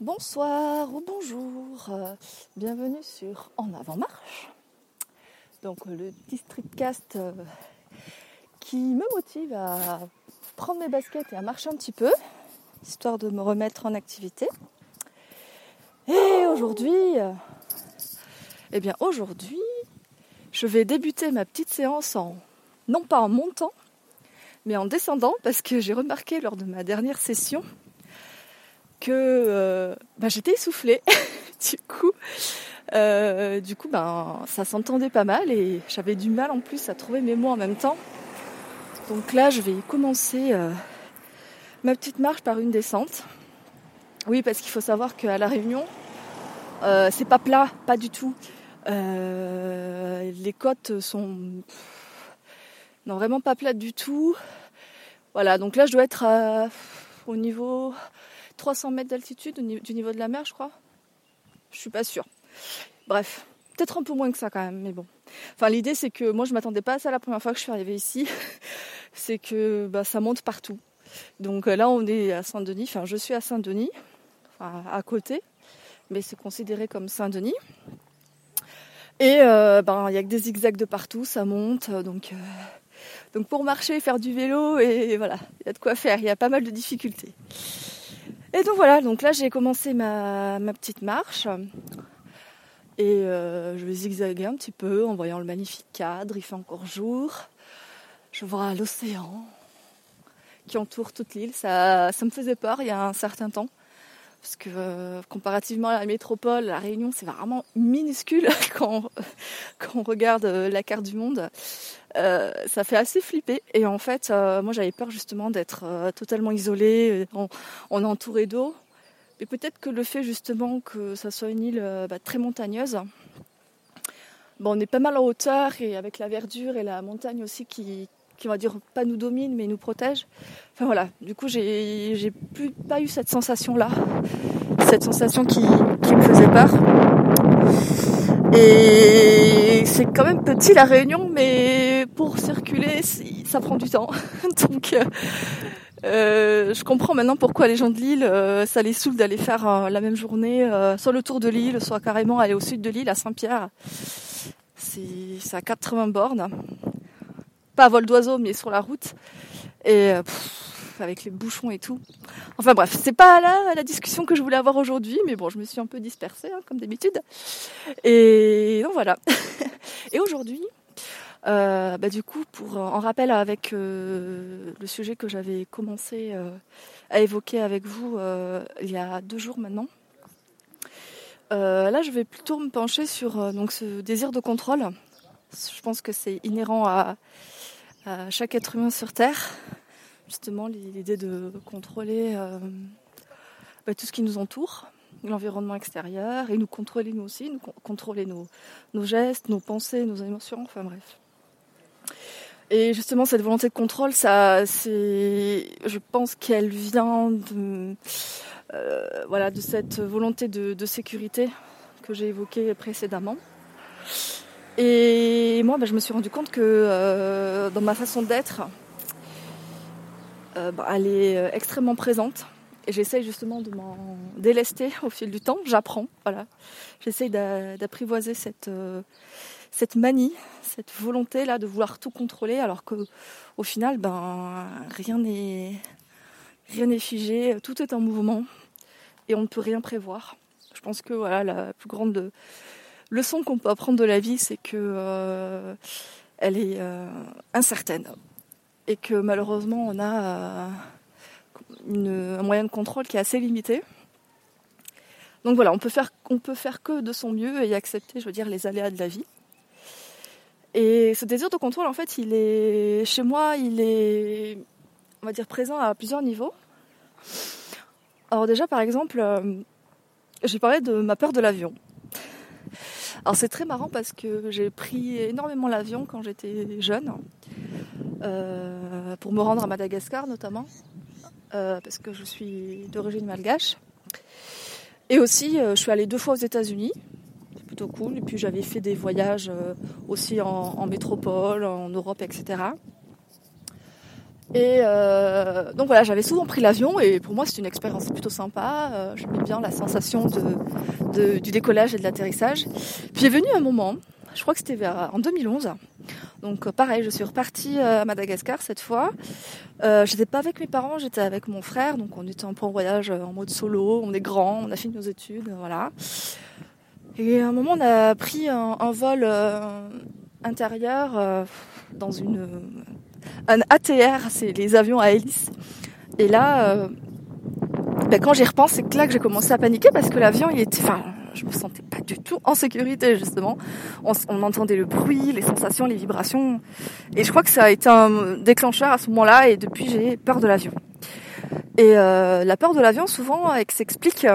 Bonsoir ou bonjour, euh, bienvenue sur En avant marche. Donc euh, le petit streetcast euh, qui me motive à prendre mes baskets et à marcher un petit peu, histoire de me remettre en activité. Et aujourd'hui, eh bien aujourd'hui, je vais débuter ma petite séance en non pas en montant, mais en descendant parce que j'ai remarqué lors de ma dernière session que euh, bah, j'étais essoufflée. du coup, euh, du coup, ben ça s'entendait pas mal et j'avais du mal en plus à trouver mes mots en même temps. Donc là, je vais commencer euh, ma petite marche par une descente. Oui, parce qu'il faut savoir qu'à la Réunion, c'est pas plat, pas du tout. les côtes sont non vraiment pas plates du tout. Voilà, donc là, je dois être au niveau 300 mètres d'altitude du niveau de la mer, je crois. Je suis pas sûre. Bref, peut-être un peu moins que ça quand même, mais bon. Enfin, l'idée c'est que moi je m'attendais pas à ça la première fois que je suis arrivée ici. c'est que bah, ça monte partout. Donc euh, là, on est à Saint-Denis. Enfin, je suis à Saint-Denis, à côté, mais c'est considéré comme Saint-Denis. Et euh, ben, il y a que des zigzags de partout, ça monte, donc. Euh, donc pour marcher, faire du vélo, et voilà, il y a de quoi faire, il y a pas mal de difficultés. Et donc voilà, donc là j'ai commencé ma, petite marche. Et euh, je vais zigzaguer un petit peu en voyant le magnifique cadre, il fait encore jour. Je vois l'océan qui entoure toute l'île. Ça, ça me faisait peur il y a un certain temps. Parce que euh, comparativement à la métropole, la Réunion, c'est vraiment minuscule quand, quand on regarde euh, la carte du monde. Euh, ça fait assez flipper. Et en fait, moi j'avais peur justement d'être totalement isolée, on, on est entouré d'eau. Mais peut-être que le fait justement que ça soit une île bah, très montagneuse, bon, on est pas mal en hauteur et avec la verdure et la montagne aussi qui, qui on va dire pas nous domine mais nous protège. Enfin voilà, du coup j'ai j'ai plus pas eu cette sensation là, cette sensation qui, qui me faisait peur. Et c'est quand même petit la réunion, mais pour circuler ça prend du temps. Donc euh, je comprends maintenant pourquoi les gens de l'île, euh, ça les saoule d'aller faire euh, la même journée, soit le tour de l'île, soit carrément aller au sud de l'île, à Saint-Pierre. C'est à 80 bornes pas à vol d'oiseau, mais sur la route. Et euh, avec les bouchons et tout. Enfin bref, c'est pas la discussion que je voulais avoir aujourd'hui, mais bon, je me suis un peu dispersée, hein, comme d'habitude. Et donc voilà. et aujourd'hui, euh, bah, du coup, pour en rappel avec euh, le sujet que j'avais commencé à évoquer avec vous il y a deux jours maintenant. là, je vais plutôt me pencher sur donc ce désir de contrôle. Je pense que c'est inhérent à chaque être humain sur Terre. Justement, l'idée de contrôler euh, bah, tout ce qui nous entoure, l'environnement extérieur, et nous contrôler nous aussi, nous contrôler nos, gestes, nos pensées, nos émotions, enfin bref. Et justement, cette volonté de contrôle, ça, c'est, je pense qu'elle vient de, euh, voilà, de cette volonté de, de sécurité que j'ai évoquée précédemment. Et moi, bah, je me suis rendu compte que euh, dans ma façon d'être, euh, bah, elle est euh, extrêmement présente. Et j'essaye justement de m'en délester au fil du temps. J'apprends, voilà. J'essaye d'apprivoiser cette, cette manie, cette volonté là de vouloir tout contrôler, alors que au final, ben rien n'est figé, tout est en mouvement et on ne peut rien prévoir. Je pense que voilà la plus grande leçon qu'on peut apprendre de la vie, c'est que euh, elle est euh, incertaine et que malheureusement on a euh, un moyen de contrôle qui est assez limité. Donc voilà, on peut faire, on peut faire que de son mieux et accepter, je veux dire, les aléas de la vie. Et ce désir de contrôle, en fait, il est chez moi, il est, on va dire, présent à plusieurs niveaux. Alors déjà, par exemple, j'ai parlé de ma peur de l'avion. Alors c'est très marrant parce que j'ai pris énormément l'avion quand j'étais jeune, euh, pour me rendre à Madagascar notamment, euh, parce que je suis d'origine malgache. Et aussi, euh, je suis allée deux fois aux États-Unis, c'est plutôt cool. Et puis j'avais fait des voyages aussi en, métropole, en Europe, etc. Et euh, donc voilà, j'avais souvent pris l'avion et pour moi c'était une expérience plutôt sympa. Euh, J'aimais bien la sensation de, du décollage et de l'atterrissage. Puis est venu un moment, je crois que c'était vers en 2011. Donc euh, pareil, je suis repartie à Madagascar cette fois. Euh, j'étais pas avec mes parents, j'étais avec mon frère. Donc on était en voyage en mode solo. On est grand, on a fini nos études, voilà. Et à un moment, on a pris un, un vol euh, intérieur euh, dans une un ATR, c'est les avions à hélice. Et là, euh, ben, quand j'y repense, c'est là que j'ai commencé à paniquer parce que l'avion, il était, enfin, je me sentais pas du tout en sécurité justement. On, entendait le bruit, les sensations, les vibrations, et je crois que ça a été un déclencheur à ce moment-là. Et depuis, j'ai peur de l'avion. Et euh, la peur de l'avion, souvent, s'explique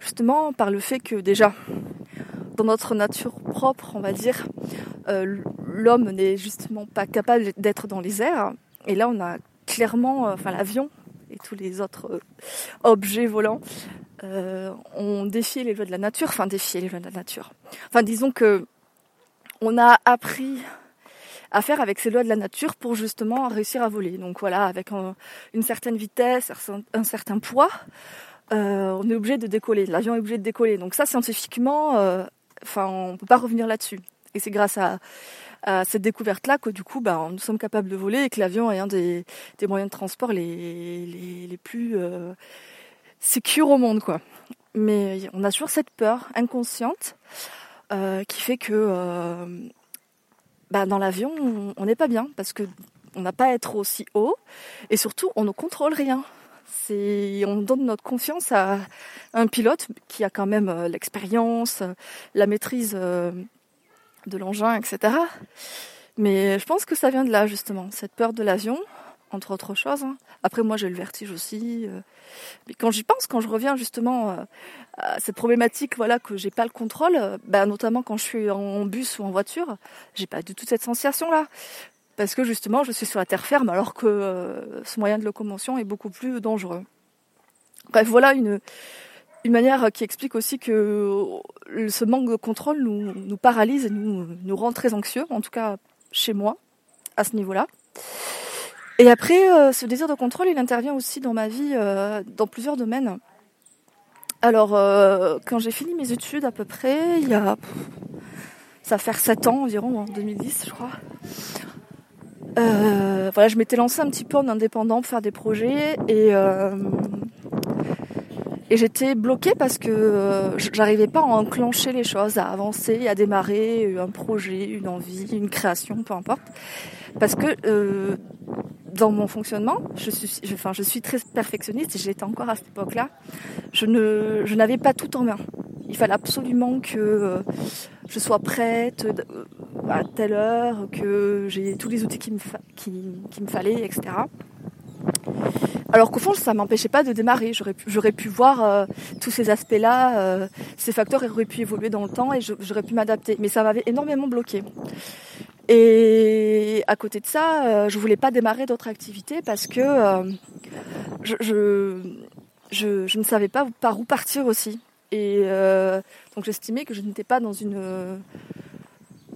justement par le fait que déjà, dans notre nature propre, on va dire, euh, l'homme n'est justement pas capable d'être dans les airs. Et là, on a clairement, euh, enfin l'avion et tous les autres euh, objets volants ont défié les lois de la nature, enfin défié les lois de la nature. Enfin, disons que on a appris à faire avec ces lois de la nature pour justement réussir à voler. Donc voilà, avec un, une certaine vitesse, un certain poids, on est obligé de décoller. L'avion est obligé de décoller. Donc ça, scientifiquement, enfin, on peut pas revenir là-dessus. Et c'est grâce à, cette découverte-là que du coup, bah, nous sommes capables de voler et que l'avion est un des, moyens de transport les, plus euh, sécures au monde. Mais on a toujours cette peur inconsciente euh, qui fait que euh, bah, dans l'avion, on n'est pas bien parce que on n'a pas à être aussi haut et surtout on ne contrôle rien. On donne notre confiance à un pilote qui a quand même euh, l'expérience, la maîtrise euh, de l'engin, etc. Mais je pense que ça vient de là justement, cette peur de l'avion, entre autres choses. Hein. Après moi j'ai le vertige aussi. Euh. Mais quand j'y pense, quand je reviens justement à cette problématique, voilà que j'ai pas le contrôle, bah, notamment quand je suis en bus ou en voiture, j'ai pas du tout cette sensation là parce que justement je suis sur la terre ferme alors que euh, ce moyen de locomotion est beaucoup plus dangereux. Bref, voilà une, une manière qui explique aussi que ce manque de contrôle nous, nous paralyse et nous, nous rend très anxieux, en tout cas chez moi, à ce niveau-là. Et après, euh, ce désir de contrôle, il intervient aussi dans ma vie, euh, dans plusieurs domaines. Alors, euh, quand j'ai fini mes études à peu près, il y a... Ça va faire 7 ans environ, en 2010 je crois. Euh, voilà, je m'étais lancée un petit peu en indépendant pour faire des projets et euh, et j'étais bloquée parce que euh, j'arrivais pas à enclencher les choses, à avancer, à démarrer un projet, une envie, une création, peu importe. Parce que euh, dans mon fonctionnement, je suis, enfin, je suis très perfectionniste et j'étais encore à cette époque-là. Je ne, je n'avais pas tout en main. Il fallait absolument que euh, je sois prête à telle heure, que j'ai tous les outils qui me, qui, me fallait, etc. Alors qu'au fond, ça m'empêchait pas de démarrer. J'aurais pu, pu voir euh, tous ces aspects-là, euh, ces facteurs auraient pu évoluer dans le temps et j'aurais pu m'adapter. Mais ça m'avait énormément bloqué. Et à côté de ça, euh, je voulais pas démarrer d'autres activités parce que je, je, je, je, ne savais pas par où partir aussi. Et donc j'estimais que je n'étais pas dans une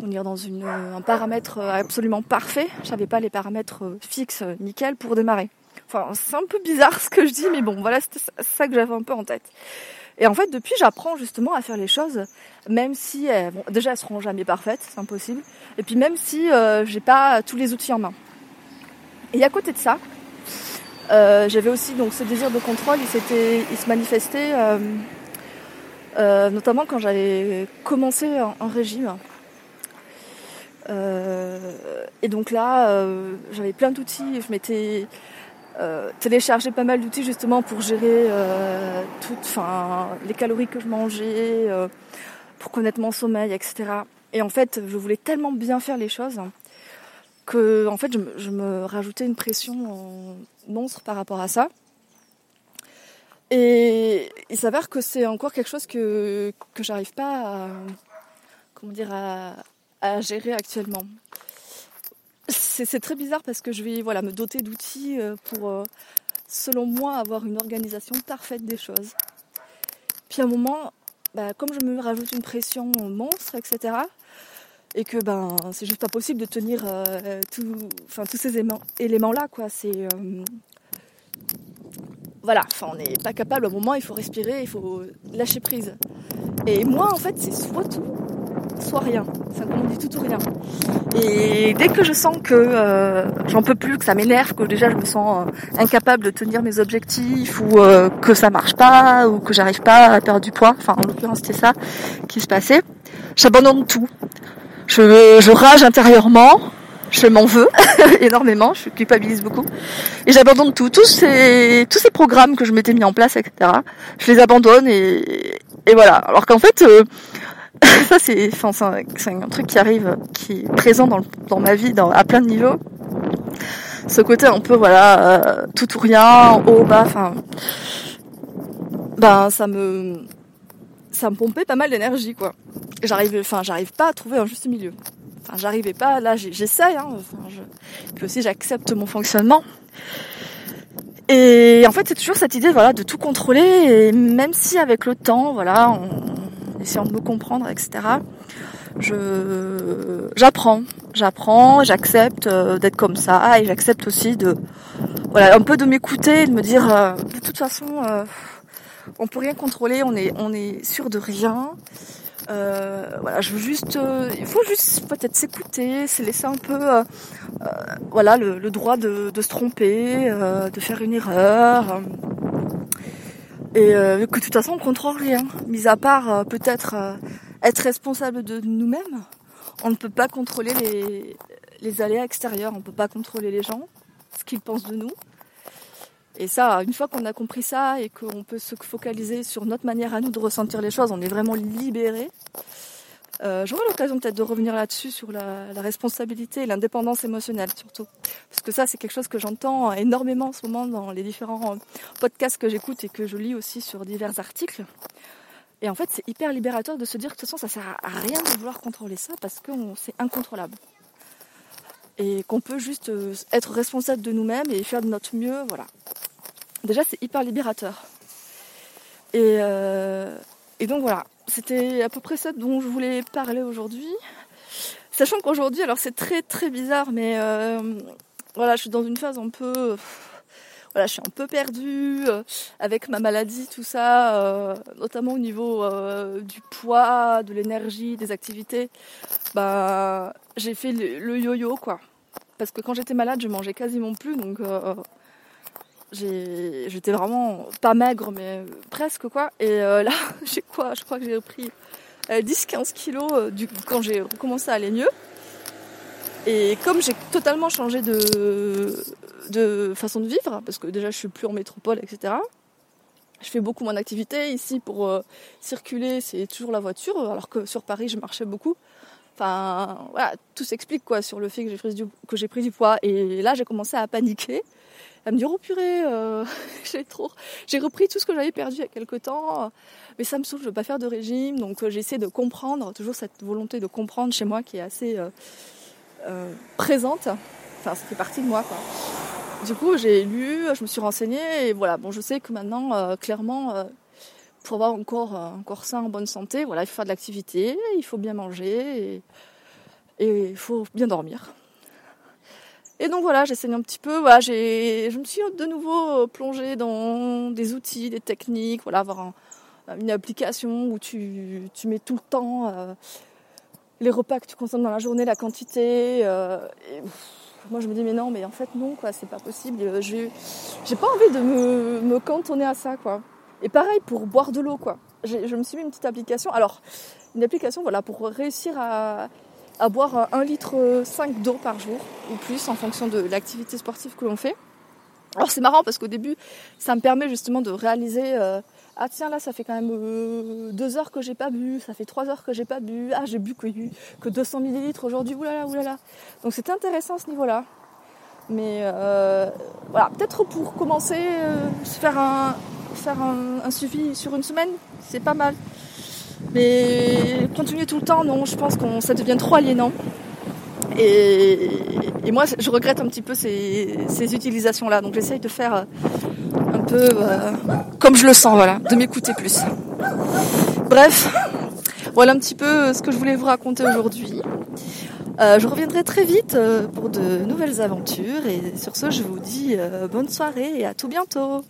on dire dans une, un paramètre absolument parfait. J'avais pas les paramètres fixes, nickel, pour démarrer. Enfin, c'est un peu bizarre ce que je dis, mais bon, voilà, c'était ça que j'avais un peu en tête. Et en fait, depuis, j'apprends justement à faire les choses, même si, bon, déjà, elles seront jamais parfaites, c'est impossible. Et puis même si euh, j'ai pas tous les outils en main. Et à côté de ça, euh, j'avais aussi donc ce désir de contrôle. Il s'était, il se manifestait euh, euh notamment quand j'avais commencé en, en régime. Euh, et donc là, euh, j'avais plein d'outils. Je m'étais euh, téléchargé pas mal d'outils justement pour gérer toutes, enfin, les calories que je mangeais, pour connaître mon sommeil, etc. Et en fait, je voulais tellement bien faire les choses que, en fait, je, je me rajoutais une pression monstre par rapport à ça. Et il s'avère que c'est encore quelque chose que que j'arrive pas à, comment dire, à, à gérer actuellement c'est très bizarre parce que je vais voilà, me doter d'outils euh, pour, euh, selon moi, avoir une organisation parfaite des choses. Puis à un moment, bah, comme je me rajoute une pression monstre, etc., et que ben c'est juste pas possible de tenir euh, tout, tous ces éléments là quoi. C'est voilà, on n'est pas capable. Au moment, il faut respirer, il faut lâcher prise. Et moi, en fait, c'est soit tout, soit rien. Comme on dit tout ou rien. Et dès que je sens que euh, j'en peux plus, que ça m'énerve, que déjà je me sens incapable de tenir mes objectifs ou que ça marche pas ou que j'arrive pas à perdre du poids, enfin en l'occurrence c'était ça qui se passait, j'abandonne tout je, rage intérieurement, je m'en veux énormément, je culpabilise beaucoup, et j'abandonne tout, tous ces tous ces programmes que je m'étais mis en place, etc. Je les abandonne et, voilà. Alors qu'en fait, euh, ça c'est enfin, c'est un, truc qui arrive, qui est présent dans, dans ma vie, à plein de niveaux. Ce côté un peu voilà euh, tout ou rien, haut bas, enfin, ben ça me ça me pompait pas mal d'énergie quoi j'arrive, enfin, j'arrive pas à trouver un juste milieu. Enfin, j'arrivais pas. Là, j'essaye. Hein, enfin. Puis aussi, j'accepte mon fonctionnement. Et en fait, c'est toujours cette idée, voilà, de tout contrôler. Et même si avec le temps, voilà, en essayant de me comprendre, etc. Je, j'apprends, j'apprends, j'accepte euh, d'être comme ça, et j'accepte aussi de, voilà, un peu de m'écouter, de me dire, euh, de toute façon, euh, on peut rien contrôler, on est, sûr de rien. Euh, voilà, je veux juste, il faut juste peut-être s'écouter, se laisser un peu, voilà, le, droit de, se tromper, de faire une erreur, et que de toute façon on contrôle rien, mis à part peut-être être responsable de nous-mêmes. On ne peut pas contrôler les, les aléas extérieurs, on ne peut pas contrôler les gens, ce qu'ils pensent de nous. Et ça, une fois qu'on a compris ça et qu'on peut se focaliser sur notre manière à nous de ressentir les choses, on est vraiment libéré. Euh, J'aurai l'occasion peut-être de revenir là-dessus sur la, responsabilité et l'indépendance émotionnelle surtout. Parce que ça, c'est quelque chose que j'entends énormément en ce moment dans les différents podcasts que j'écoute et que je lis aussi sur divers articles. Et en fait, c'est hyper libérateur de se dire que de toute façon, ça sert à rien de vouloir contrôler ça parce que c'est incontrôlable. Et qu'on peut juste euh, être responsable de nous-mêmes et faire de notre mieux, voilà. Déjà, c'est hyper libérateur. Et, euh, et donc voilà, c'était à peu près ça dont je voulais parler aujourd'hui. Sachant qu'aujourd'hui, alors c'est très très bizarre, mais euh, voilà, je suis dans une phase un peu, voilà, je suis un peu perdue euh, avec ma maladie, tout ça, notamment au niveau du poids, de l'énergie, des activités. Bah, j'ai fait le yo-yo quoi, parce que quand j'étais malade, je mangeais quasiment plus, donc j'étais vraiment pas maigre, mais presque quoi. Et euh, là, j'ai quoi? Je crois que j'ai repris 10-15 euh, kilos euh, du, quand j'ai recommencé à aller mieux. Et comme j'ai totalement changé de, de façon de vivre, parce que déjà je suis plus en métropole, etc. Je fais beaucoup moins d'activités ici pour circuler, c'est toujours la voiture, alors que sur Paris je marchais beaucoup. Enfin, voilà, tout s'explique quoi sur le fait que j'ai pris, que j'ai pris du poids. Et là, j'ai commencé à paniquer à me dire oh purée, euh, j'ai trop, j'ai repris tout ce que j'avais perdu il y a quelque temps, mais ça me saoule, je veux pas faire de régime, donc euh, j'essaie de comprendre, toujours cette volonté de comprendre chez moi qui est assez euh, présente. Enfin, ça fait partie de moi quoi. Du coup, j'ai lu, je me suis renseignée et voilà. Bon, je sais que maintenant, clairement, pour avoir encore un corps sain, en bonne santé, voilà, il faut faire de l'activité, il faut bien manger et il faut bien dormir. Et donc voilà, j'essaie un petit peu. Voilà, je me suis de nouveau plongée dans des outils, des techniques. Voilà, avoir une application où tu, tu, mets tout le temps euh, les repas que tu consommes dans la journée, la quantité. Euh, moi, je me dis mais non, mais en fait non, quoi, c'est pas possible. J'ai, j'ai pas envie de me, me cantonner à ça, quoi. Et pareil pour boire de l'eau, quoi. je me suis mis une petite application. Alors, une application, voilà, pour réussir à boire 1 litre 5 d'eau par jour ou plus en fonction de l'activité sportive que l'on fait. Alors c'est marrant parce qu'au début, ça me permet justement de réaliser euh, ah tiens là ça fait quand même euh, deux heures que j'ai pas bu, ça fait trois heures que j'ai pas bu, ah j'ai bu que, que 200 millilitres aujourd'hui, oulala oulala. Donc c'est intéressant à ce niveau-là. Mais euh, voilà, peut-être pour commencer, faire un faire un suivi sur une semaine, c'est pas mal. Mais continuer tout le temps, non, je pense que ça devient trop aliénant. Et, moi, je regrette un petit peu ces, utilisations-là. Donc j'essaye de faire euh, un peu euh, comme je le sens, voilà, de m'écouter plus. Bref, voilà un petit peu ce que je voulais vous raconter aujourd'hui. je reviendrai très vite pour de nouvelles aventures et sur ce je vous dis bonne soirée et à tout bientôt.